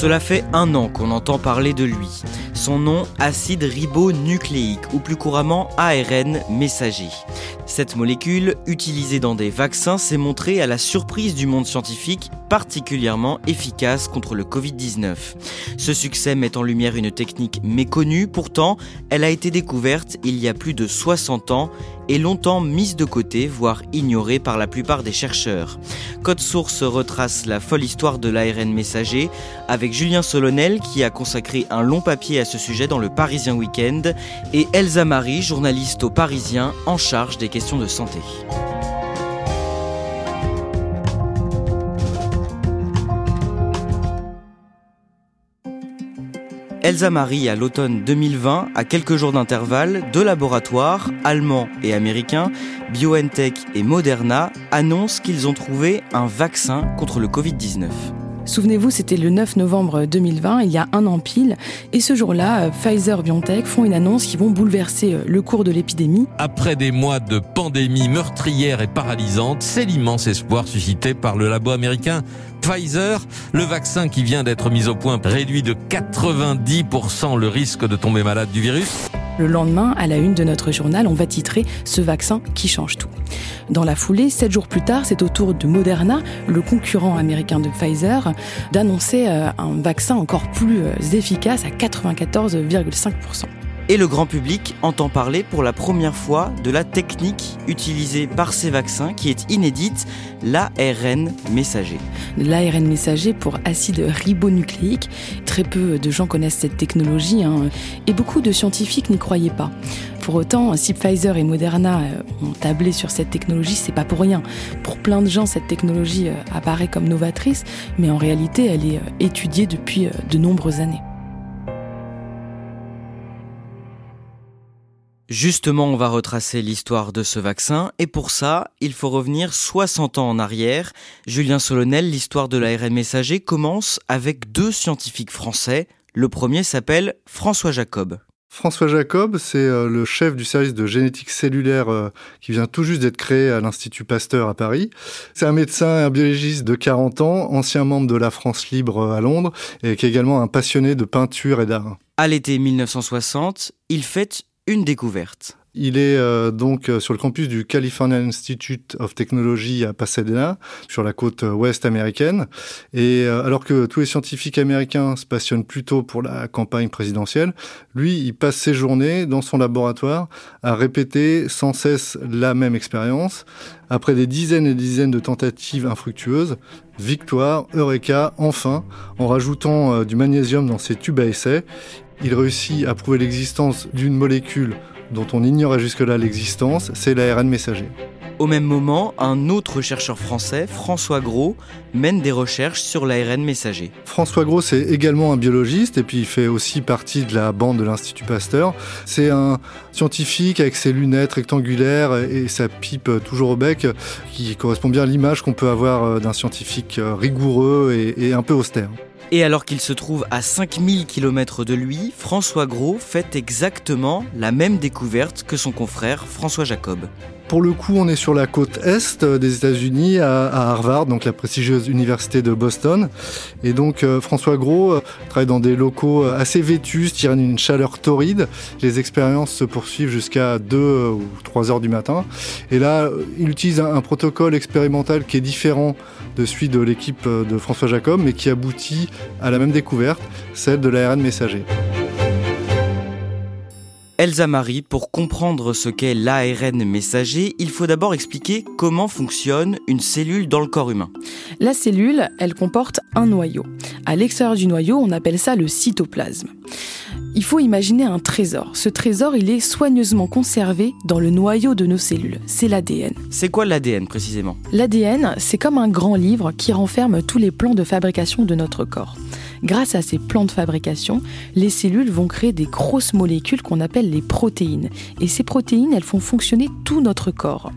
Cela fait un an qu'on entend parler de lui. Son nom, acide ribonucléique, ou plus couramment ARN messager. Cette molécule, utilisée dans des vaccins, s'est montrée à la surprise du monde scientifique particulièrement efficace contre le Covid-19. Ce succès met en lumière une technique méconnue, pourtant elle a été découverte il y a plus de 60 ans et longtemps mise de côté, voire ignorée par la plupart des chercheurs. Code Source retrace la folle histoire de l'ARN messager avec Julien Solonel qui a consacré un long papier à ce sujet dans le Parisien Week-end et Elsa Marie, journaliste au Parisien en charge des questions de santé. Elsa Marie, à l'automne 2020, à quelques jours d'intervalle, deux laboratoires, allemands et américains, BioNTech et Moderna, annoncent qu'ils ont trouvé un vaccin contre le Covid-19. Souvenez-vous, c'était le 9 novembre 2020, il y a un an pile, et ce jour-là, euh, Pfizer BioNTech font une annonce qui vont bouleverser euh, le cours de l'épidémie. Après des mois de pandémie meurtrière et paralysante, c'est l'immense espoir suscité par le labo américain Pfizer. Le vaccin qui vient d'être mis au point réduit de 90% le risque de tomber malade du virus. Le lendemain, à la une de notre journal, on va titrer Ce vaccin qui change tout. Dans la foulée, sept jours plus tard, c'est au tour de Moderna, le concurrent américain de Pfizer, d'annoncer euh, un vaccin encore plus euh, efficace à 94,5% et le grand public entend parler pour la première fois de la technique utilisée par ces vaccins qui est inédite, l'ARN messager. L'ARN messager pour acide ribonucléique. Très peu de gens connaissent cette technologie hein, et beaucoup de scientifiques n'y croyaient pas. Pour autant, si Pfizer et Moderna euh, ont tablé sur cette technologie, c'est pas pour rien. Pour plein de gens, cette technologie euh, apparaît comme novatrice, mais en réalité, elle est euh, étudiée depuis de nombreuses années. Justement, on va retracer l'histoire de ce vaccin et pour ça, il faut revenir 60 ans en arrière. Julien Solonel, l'histoire de l'ARN messager commence avec deux scientifiques français. Le premier s'appelle François Jacob. François Jacob, c'est euh, le chef du service de génétique cellulaire euh, qui vient tout juste d'être créé à l'Institut Pasteur à Paris. C'est un médecin, un biologiste de 40 ans, ancien membre de la France libre euh, à Londres et qui est également un passionné de peinture et d'art. À l'été 1960, il fait une découverte. Il est euh, donc euh, sur le campus du California Institute of Technology à Pasadena, sur la côte euh, ouest américaine. Et alors que tous les scientifiques américains se passionnent plutôt pour la campagne présidentielle, lui, il passe ses journées dans son laboratoire à répéter sans cesse la même expérience. Après des dizaines et dizaines de tentatives infructueuses, victoire, eureka, enfin, en rajoutant du magnésium dans ses tubes à essai, il réussit à prouver l'existence d'une molécule dont on ignorait jusque-là l'existence, c'est l'ARN messager. Au même moment, un autre chercheur français, François Gros, mène des recherches sur l'ARN messager. François Gros, c'est également un biologiste et puis il fait aussi partie de la bande de l'Institut Pasteur. C'est un scientifique avec ses lunettes rectangulaires et sa pipe toujours au bec qui correspond bien à l'image qu'on peut avoir euh, d'un scientifique euh, rigoureux et, un peu austère. Et alors qu'il se trouve à 5000 km de lui, François Gros fait exactement la même découverte que son confrère François Jacob. Pour le coup, on est sur la côte est des États-Unis, à, Harvard, donc la prestigieuse université de Boston. Et donc euh, François Gros euh, travaille dans des locaux euh, assez vétustes, tirant une chaleur torride. Les expériences se poursuivent jusqu'à 2 ou 3 heures du matin. Et là, il utilise un protocole expérimental qui est différent de celui de l'équipe de François Jacob, mais qui aboutit à la même découverte, celle de l'ARN messager. Elsa Marie, pour comprendre ce qu'est l'ARN messager, il faut d'abord expliquer comment fonctionne une cellule dans le corps humain. La cellule, elle comporte un noyau. À l'extérieur du noyau, on appelle ça le cytoplasme. Il faut imaginer un trésor. Ce trésor, il est soigneusement conservé dans le noyau de nos cellules. C'est l'ADN. C'est quoi l'ADN précisément? L'ADN, c'est comme un grand livre qui renferme tous les plans de fabrication de notre corps. Grâce à ces plans de fabrication, les cellules vont créer des grosses molécules qu'on appelle les protéines. Et ces protéines, elles font fonctionner tout notre corps.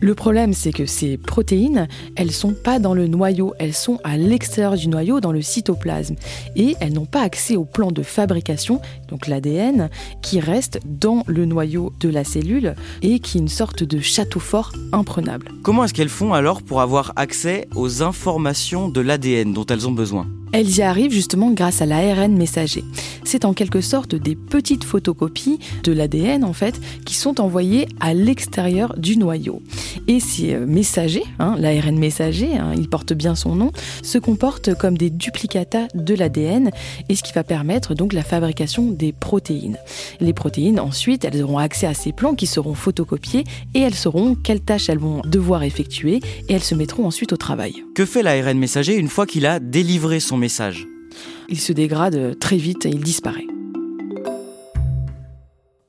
Le problème, c'est que ces protéines, elles sont pas dans le noyau, elles sont à l'extérieur du noyau, dans le cytoplasme. Et elles n'ont pas accès au plan de fabrication, donc l'ADN, qui reste dans le noyau de la cellule et qui est une sorte de château fort imprenable. Comment est-ce qu'elles font alors pour avoir accès aux informations de l'ADN dont elles ont besoin? Elles y arrivent justement grâce à l'ARN messager. C'est en quelque sorte des petites photocopies de l'ADN en fait qui sont envoyées à l'extérieur du noyau. Et ces euh, messagers, hein, l'ARN messager, hein, il porte bien son nom, se comportent comme des duplicata de l'ADN et ce qui va permettre donc la fabrication des protéines. Les protéines ensuite, elles auront accès à ces plans qui seront photocopiés et elles sauront quelles tâches elles vont devoir effectuer et elles se mettront ensuite au travail. Que fait l'ARN messager une fois qu'il a délivré son message Il se dégrade très vite et il disparaît.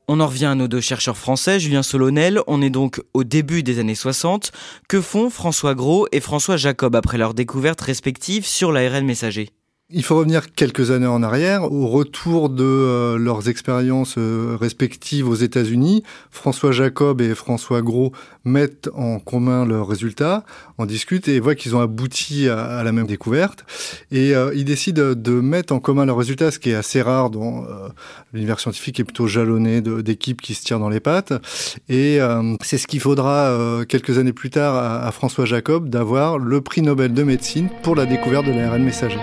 On en revient à nos deux chercheurs français, Julien Solonel. On est donc au début des années 60. Que font François Gros et François Jacob après leur découverte respective sur l'ARN messager? Il faut revenir quelques années en arrière, au retour de euh, leurs expériences euh, respectives aux États-Unis. François Jacob et François Gros mettent en commun leurs résultats, en discutent et voient qu'ils ont abouti à, la même découverte. Et euh, ils décident de mettre en commun leurs résultats, ce qui est assez rare dans l'univers scientifique, est plutôt jalonné d'équipes qui se tirent dans les pattes. Et c'est ce qu'il faudra quelques années plus tard à, à François Jacob d'avoir le prix Nobel de médecine pour la découverte de l'ARN messager.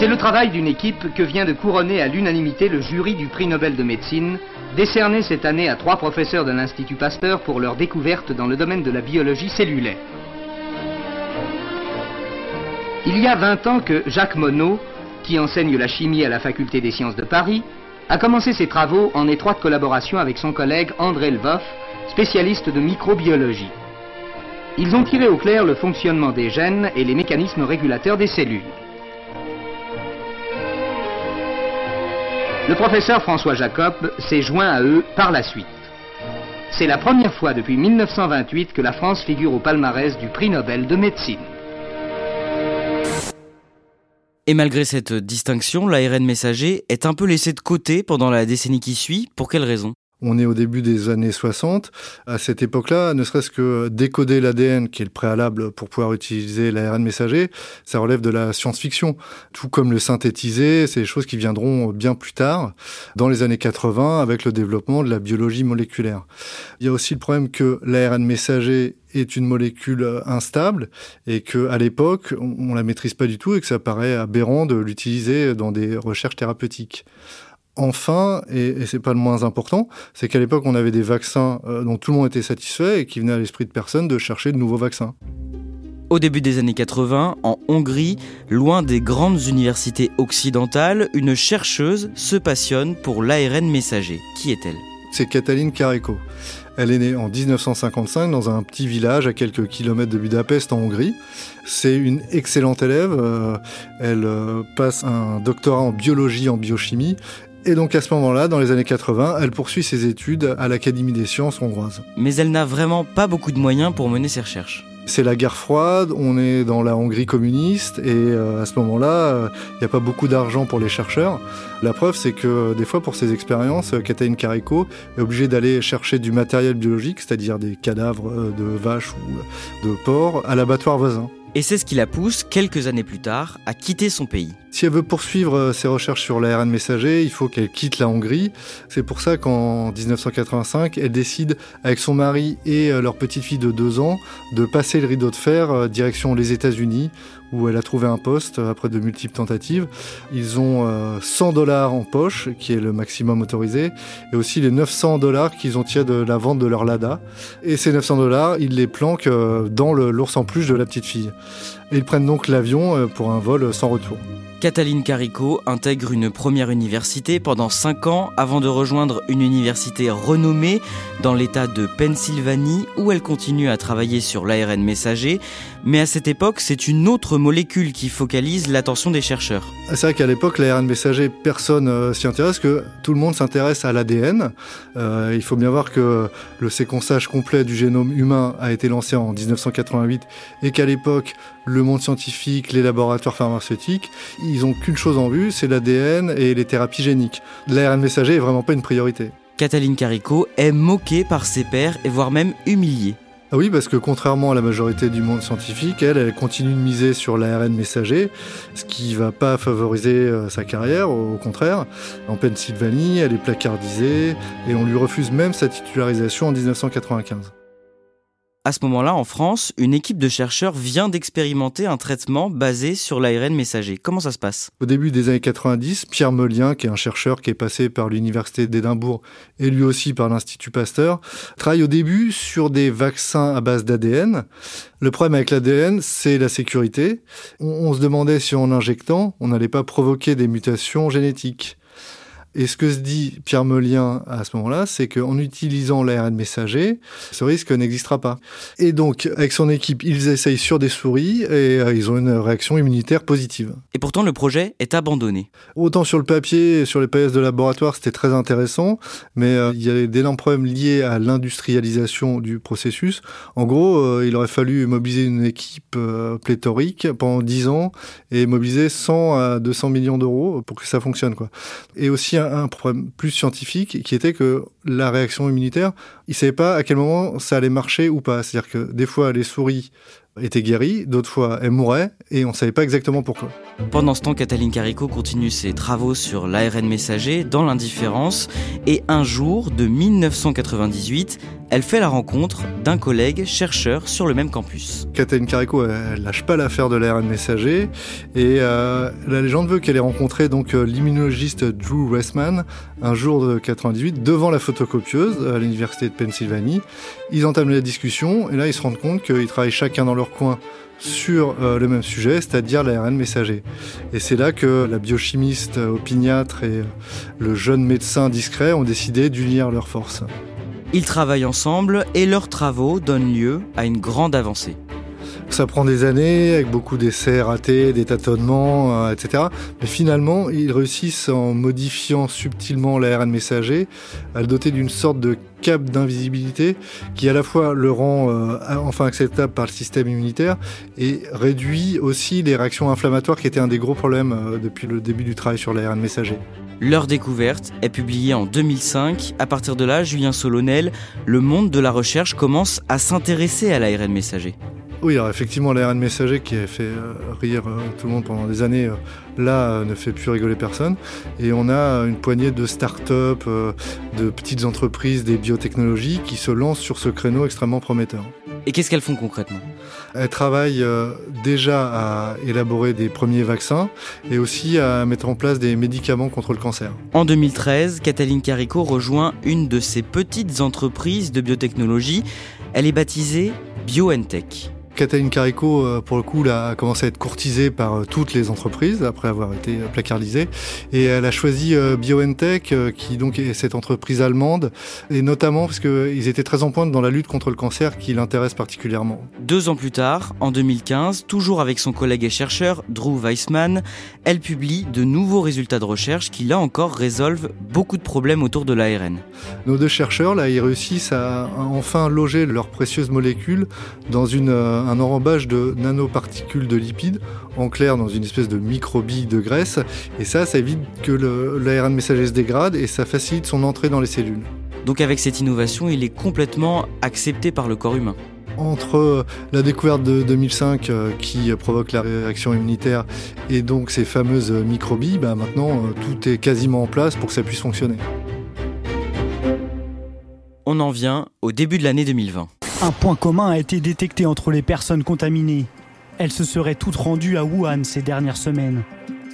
C'est le travail d'une équipe que vient de couronner à l'unanimité le jury du prix Nobel de médecine, décerné cette année à trois professeurs de l'Institut Pasteur pour leur découverte dans le domaine de la biologie cellulaire. Il y a 20 ans que Jacques Monod, qui enseigne la chimie à la faculté des sciences de Paris, a commencé ses travaux en étroite collaboration avec son collègue André Lvoff, spécialiste de microbiologie. Ils ont tiré au clair le fonctionnement des gènes et les mécanismes régulateurs des cellules. Le professeur François Jacob s'est joint à eux par la suite. C'est la première fois depuis 1928 que la France figure au palmarès du prix Nobel de médecine. Et malgré cette distinction, l'ARN messager est un peu laissé de côté pendant la décennie qui suit. Pour quelle raison? On est au début des années 60. À cette époque-là, ne serait-ce que décoder l'ADN, qui est le préalable pour pouvoir utiliser l'ARN messager, ça relève de la science-fiction. Tout comme le synthétiser, c'est des choses qui viendront bien plus tard, dans les années 80, avec le développement de la biologie moléculaire. Il y a aussi le problème que l'ARN messager est une molécule instable et que à l'époque on, on la maîtrise pas du tout et que ça paraît aberrant de l'utiliser dans des recherches thérapeutiques enfin, et, c'est pas le moins important, c'est qu'à l'époque, on avait des vaccins euh, dont tout le monde était satisfait et qui venaient à l'esprit de personne de chercher de nouveaux vaccins. Au début des années 80, en Hongrie, loin des grandes universités occidentales, une chercheuse se passionne pour l'ARN messager. Qui est-elle? C'est Katalin Kareko. Elle est née en 1955 dans un petit village à quelques kilomètres de Budapest en Hongrie. C'est une excellente élève. Euh, elle euh, passe un doctorat en biologie, en biochimie et donc à ce moment-là, dans les années 80, elle poursuit ses études à l'Académie des sciences hongroises. Mais elle n'a vraiment pas beaucoup de moyens pour mener ses recherches. C'est la guerre froide, on est dans la Hongrie communiste et euh, à ce moment-là, il n'y a pas beaucoup d'argent pour les chercheurs. La preuve, c'est que des fois, pour ces expériences, Katalin Kariko est obligée d'aller chercher du matériel biologique, c'est-à-dire des cadavres euh, de vaches ou de porcs, à l'abattoir voisin. Et c'est ce qui la pousse, quelques années plus tard, à quitter son pays. Si elle veut poursuivre euh, ses recherches sur l'ARN messager, il faut qu'elle quitte la Hongrie. C'est pour ça qu'en 1985, elle décide, avec son mari et euh, leur petite fille de deux ans, de passer le rideau de fer euh, direction les États-Unis, où elle a trouvé un poste après de multiples tentatives. Ils ont 100 dollars en poche, qui est le maximum autorisé, et aussi les 900 dollars qu'ils ont tirés de la vente de leur Lada. Et ces 900 dollars, ils les planquent dans l'ours en peluche de la petite fille. Ils prennent donc l'avion pour un vol sans retour. Cataline Carico intègre une première université pendant 5 ans avant de rejoindre une université renommée dans l'état de Pennsylvanie où elle continue à travailler sur l'ARN messager. Mais à cette époque, c'est une autre molécule qui focalise l'attention des chercheurs. Ah, c'est vrai qu'à l'époque, l'ARN messager, personne euh, s'y intéresse, que tout le monde s'intéresse à l'ADN. Euh, il faut bien voir que le séquençage complet du génome humain a été lancé en 1988 et qu'à l'époque, le monde scientifique, les laboratoires pharmaceutiques, ils n'ont qu'une chose en vue, c'est l'ADN et les thérapies géniques. L'ARN messager est vraiment pas une priorité. Cataline Carico est moquée par ses pairs et voire même humiliée. Ah oui, parce que contrairement à la majorité du monde scientifique, elle, continue de miser sur l'ARN messager, ce qui va pas favoriser euh, sa carrière, au contraire. En Pennsylvanie, elle est placardisée et on lui refuse même sa titularisation en 1995. À ce moment-là, en France, une équipe de chercheurs vient d'expérimenter un traitement basé sur l'ARN messager. Comment ça se passe? Au début des années 90, Pierre Melien, qui est un chercheur qui est passé par l'Université d'Édimbourg et lui aussi par l'Institut Pasteur, travaille au début sur des vaccins à base d'ADN. Le problème avec l'ADN, c'est la sécurité. On, se demandait si en injectant, on n'allait pas provoquer des mutations génétiques. Et ce que se dit Pierre Melien à ce moment-là, c'est qu'en utilisant l'ARN messager, ce risque n'existera pas. Et donc, avec son équipe, ils essayent sur des souris et euh, ils ont une réaction immunitaire positive. Et pourtant, le projet est abandonné. Autant sur le papier sur les PS de laboratoire, c'était très intéressant, mais euh, il y a d'énormes problèmes liés à l'industrialisation du processus. En gros, euh, il aurait fallu mobiliser une équipe pléthorique pendant 10 ans et mobiliser 100 à 200 millions d'euros pour que ça fonctionne. Quoi. Et aussi un, problème plus scientifique qui était que la réaction immunitaire, il ne savait pas à quel moment ça allait marcher ou pas. C'est-à-dire que des fois, les souris étaient guéries, d'autres fois, elles mouraient et on ne savait pas exactement pourquoi. Pendant ce temps, Cataline Carico continue ses travaux sur l'ARN messager dans l'indifférence et un jour de 1998, elle fait la rencontre d'un collègue chercheur sur le même campus. Cataline Carico, elle, lâche pas l'affaire de l'ARN messager et euh, la légende veut qu'elle ait rencontré donc euh, l'immunologiste Drew Westman un jour de 98 devant la photocopieuse à l'université de Pennsylvanie. Ils entament la discussion et là ils se rendent compte qu'ils travaillent chacun dans leur sur euh, le même sujet, c'est-à-dire l'ARN messager. Et c'est là que la biochimiste opiniâtre et le jeune médecin discret ont décidé d'unir leurs forces. Ils travaillent ensemble et leurs travaux donnent lieu à une grande avancée. Ça prend des années, avec beaucoup d'essais ratés, des tâtonnements, euh, etc. Mais finalement, ils réussissent en modifiant subtilement l'ARN messager à le doter d'une sorte de cap d'invisibilité qui à la fois le rend euh, enfin acceptable par le système immunitaire et réduit aussi les réactions inflammatoires qui étaient un des gros problèmes euh, depuis le début du travail sur l'ARN messager. Leur découverte est publiée en 2005. À partir de là, Julien Solonel, le monde de la recherche commence à s'intéresser à l'ARN messager. Oui, alors effectivement, l'ARN messager qui a fait euh, rire euh, tout le monde pendant des années, euh, là, ne fait plus rigoler personne. Et on a une poignée de start-up, de petites entreprises, des biotechnologies qui se lancent sur ce créneau extrêmement prometteur. Et qu'est-ce qu'elles font concrètement? Elles travaillent déjà à élaborer des premiers vaccins et aussi à mettre en place des médicaments contre le cancer. En 2013, Cataline Carico rejoint une de ces petites entreprises de biotechnologie. Elle est baptisée BioNTech. Cataline Carico, euh, pour le coup, a commencé à être courtisée par euh, toutes les entreprises après avoir été euh, placardisée. Et elle a choisi BioNTech, qui donc est cette entreprise allemande, et notamment parce qu'ils étaient très en pointe dans la lutte contre le cancer qui l'intéresse particulièrement. Deux ans plus tard, en 2015, toujours avec son collègue et chercheur Drew Weissman, elle publie de nouveaux résultats de recherche qui, là encore, résolvent beaucoup de problèmes autour de l'ARN. Nos deux chercheurs, là, ils réussissent à enfin loger leurs précieuses molécules dans une un enrobage de nanoparticules de lipides, en clair dans une espèce de microbille de graisse, et ça, ça évite que l'ARN messager se dégrade et ça facilite son entrée dans les cellules. Donc avec cette innovation, il est complètement accepté par le corps humain. entre la découverte de 2005 qui provoque la réaction immunitaire et donc ces fameuses microbilles, bah maintenant tout est quasiment en place pour que ça puisse fonctionner. On en vient au début de l'année 2020. Un point commun a été détecté entre les personnes contaminées. Elles se seraient toutes rendues à Wuhan ces dernières semaines.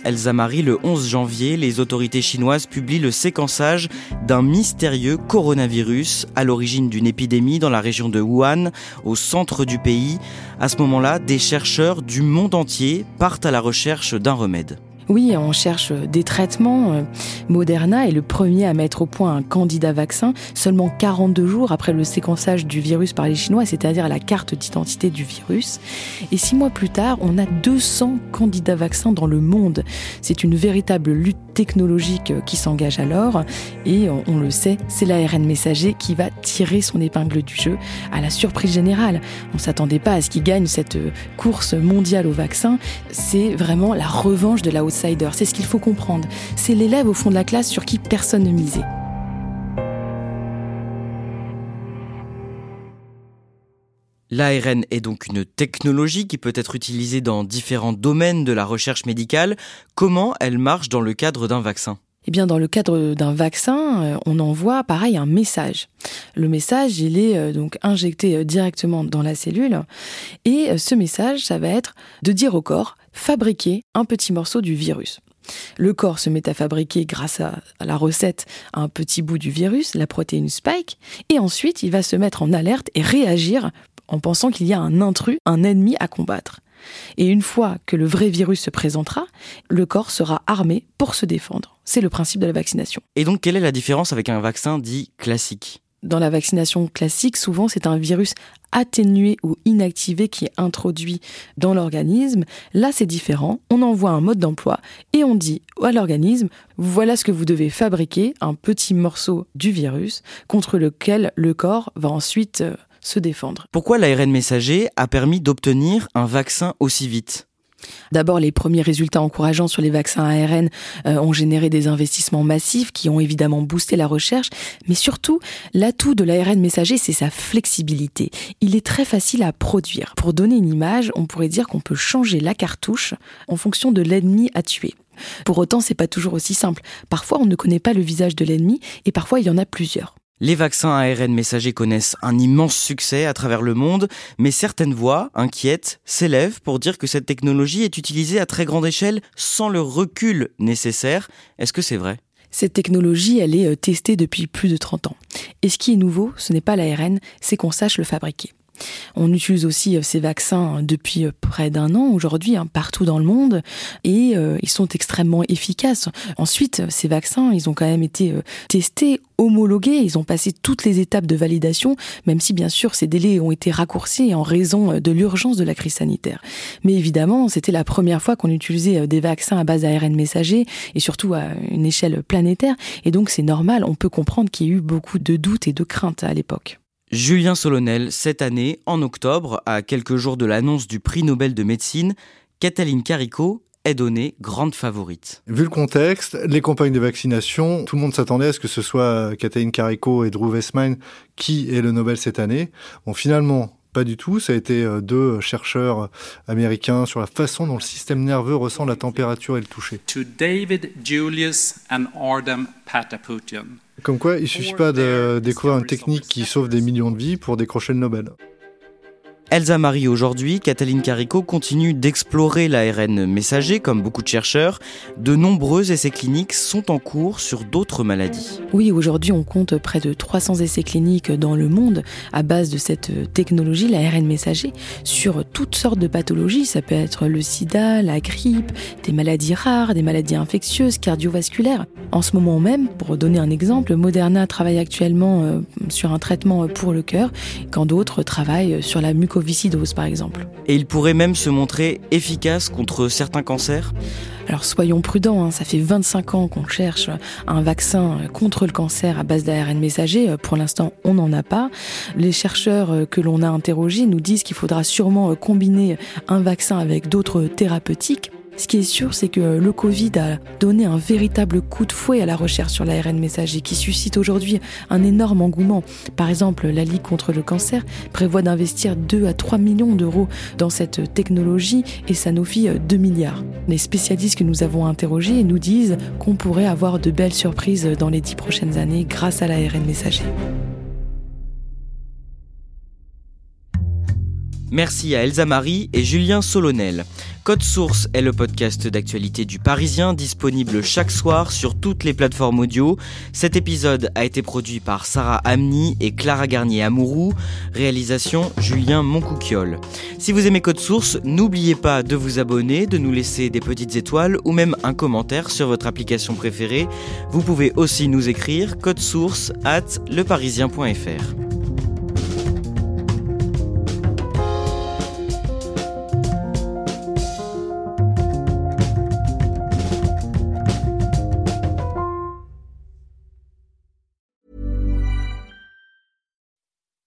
Elsa Marie, le 11 janvier, les autorités chinoises publient le séquençage d'un mystérieux coronavirus à l'origine d'une épidémie dans la région de Wuhan, au centre du pays. À ce moment-là, des chercheurs du monde entier partent à la recherche d'un remède. Oui, on cherche des traitements. Moderna est le premier à mettre au point un candidat vaccin seulement 42 jours après le séquençage du virus par les Chinois, c'est-à-dire la carte d'identité du virus. Et six mois plus tard, on a 200 candidats vaccins dans le monde. C'est une véritable lutte technologique qui s'engage alors. Et on le sait, c'est l'ARN messager qui va tirer son épingle du jeu à la surprise générale. On ne s'attendait pas à ce qu'il gagne cette course mondiale au vaccin. C'est vraiment la revanche de la c'est ce qu'il faut comprendre. C'est l'élève au fond de la classe sur qui personne ne misait. L'ARN est donc une technologie qui peut être utilisée dans différents domaines de la recherche médicale. Comment elle marche dans le cadre d'un vaccin? Eh bien, dans le cadre d'un vaccin, euh, on envoie pareil un message. Le message, il est euh, donc injecté euh, directement dans la cellule. Et ce message, ça va être de dire au corps, fabriquer un petit morceau du virus. Le corps se met à fabriquer, grâce à, la recette, un petit bout du virus, la protéine spike, et ensuite il va se mettre en alerte et réagir en pensant qu'il y a un intrus, un ennemi à combattre. Et une fois que le vrai virus se présentera, le corps sera armé pour se défendre. C'est le principe de la vaccination. Et donc, quelle est la différence avec un vaccin dit classique? Dans la vaccination classique, souvent c'est un virus atténué ou inactivé qui est introduit dans l'organisme. Là, c'est différent. On envoie un mode d'emploi et on dit à l'organisme, voilà ce que vous devez fabriquer, un petit morceau du virus contre lequel le corps va ensuite euh, se défendre. Pourquoi l'ARN messager a permis d'obtenir un vaccin aussi vite? D'abord, les premiers résultats encourageants sur les vaccins ARN euh, ont généré des investissements massifs qui ont évidemment boosté la recherche, mais surtout, l'atout de l'ARN messager, c'est sa flexibilité. Il est très facile à produire. Pour donner une image, on pourrait dire qu'on peut changer la cartouche en fonction de l'ennemi à tuer. Pour autant, c'est pas toujours aussi simple. Parfois, on ne connaît pas le visage de l'ennemi et parfois, il y en a plusieurs. Les vaccins ARN messagers connaissent un immense succès à travers le monde, mais certaines voix, inquiètes, s'élèvent pour dire que cette technologie est utilisée à très grande échelle sans le recul nécessaire. Est-ce que c'est vrai? Cette technologie, elle est euh, testée depuis plus de 30 ans. Et ce qui est nouveau, ce n'est pas l'ARN, c'est qu'on sache le fabriquer. On utilise aussi euh, ces vaccins depuis euh, près d'un an aujourd'hui, hein, partout dans le monde, et euh, ils sont extrêmement efficaces. Ensuite, ces vaccins, ils ont quand même été testés, homologués, ils ont passé toutes les étapes de validation, même si bien sûr ces délais ont été raccourcis en raison de l'urgence de la crise sanitaire. Mais évidemment, c'était la première fois qu'on utilisait des vaccins à base d'ARN messager, et surtout à une échelle planétaire, et donc c'est normal, on peut comprendre qu'il y a eu beaucoup de doutes et de craintes à l'époque. Julien Solonel, cette année, en octobre, à quelques jours de l'annonce du prix Nobel de médecine, Kathleen Carico est donnée grande favorite. Vu le contexte, les campagnes de vaccination, tout le monde s'attendait à ce que ce soit Kathleen Carico et Drew Weissman qui aient le Nobel cette année. Bon, finalement, pas du tout. Ça a été euh, deux chercheurs américains sur la façon dont le système nerveux ressent la température et le toucher. To David Julius and Pataputian. Comme quoi, il ne suffit pas de découvrir une technique qui sauve des millions de vies pour décrocher le Nobel. Elsa Marie aujourd'hui, Cataline Carico continue d'explorer l'ARN messager comme beaucoup de chercheurs. De nombreux essais cliniques sont en cours sur d'autres maladies. Oui, aujourd'hui on compte près de 300 essais cliniques dans le monde à base de cette technologie, l'ARN messager, sur toutes sortes de pathologies. Ça peut être le sida, la grippe, des maladies rares, des maladies infectieuses, cardiovasculaires. En ce moment même, pour donner un exemple, Moderna travaille actuellement euh, sur un traitement pour le cœur, quand d'autres travaillent sur la mucoviscidose par exemple. Et il pourrait même se montrer efficace contre certains cancers? Alors soyons prudents, hein. ça fait 25 ans qu'on cherche un vaccin contre le cancer à base d'ARN messager. Pour l'instant, on n'en a pas. Les chercheurs que l'on a interrogés nous disent qu'il faudra sûrement combiner un vaccin avec d'autres thérapeutiques Ce qui est sûr, c'est que le Covid a donné un véritable coup de fouet à la recherche sur l'ARN messager qui suscite aujourd'hui un énorme engouement. Par exemple, la Ligue contre le cancer prévoit d'investir 2 à 3 millions d'euros dans cette technologie et Sanofi 2 milliards. Les spécialistes que nous avons interrogés nous disent qu'on pourrait avoir de belles surprises dans les 10 prochaines années grâce à l'ARN messager. Merci à Elsa Marie et Julien Solonel. Code Source est le podcast d'actualité du Parisien disponible chaque soir sur toutes les plateformes audio. Cet épisode a été produit par Sarah Amni et Clara Garnier Amourou. Réalisation Julien Moncouquiole. Si vous aimez Code Source, n'oubliez pas de vous abonner, de nous laisser des petites étoiles ou même un commentaire sur votre application préférée. Vous pouvez aussi nous écrire code source at leparisien.fr.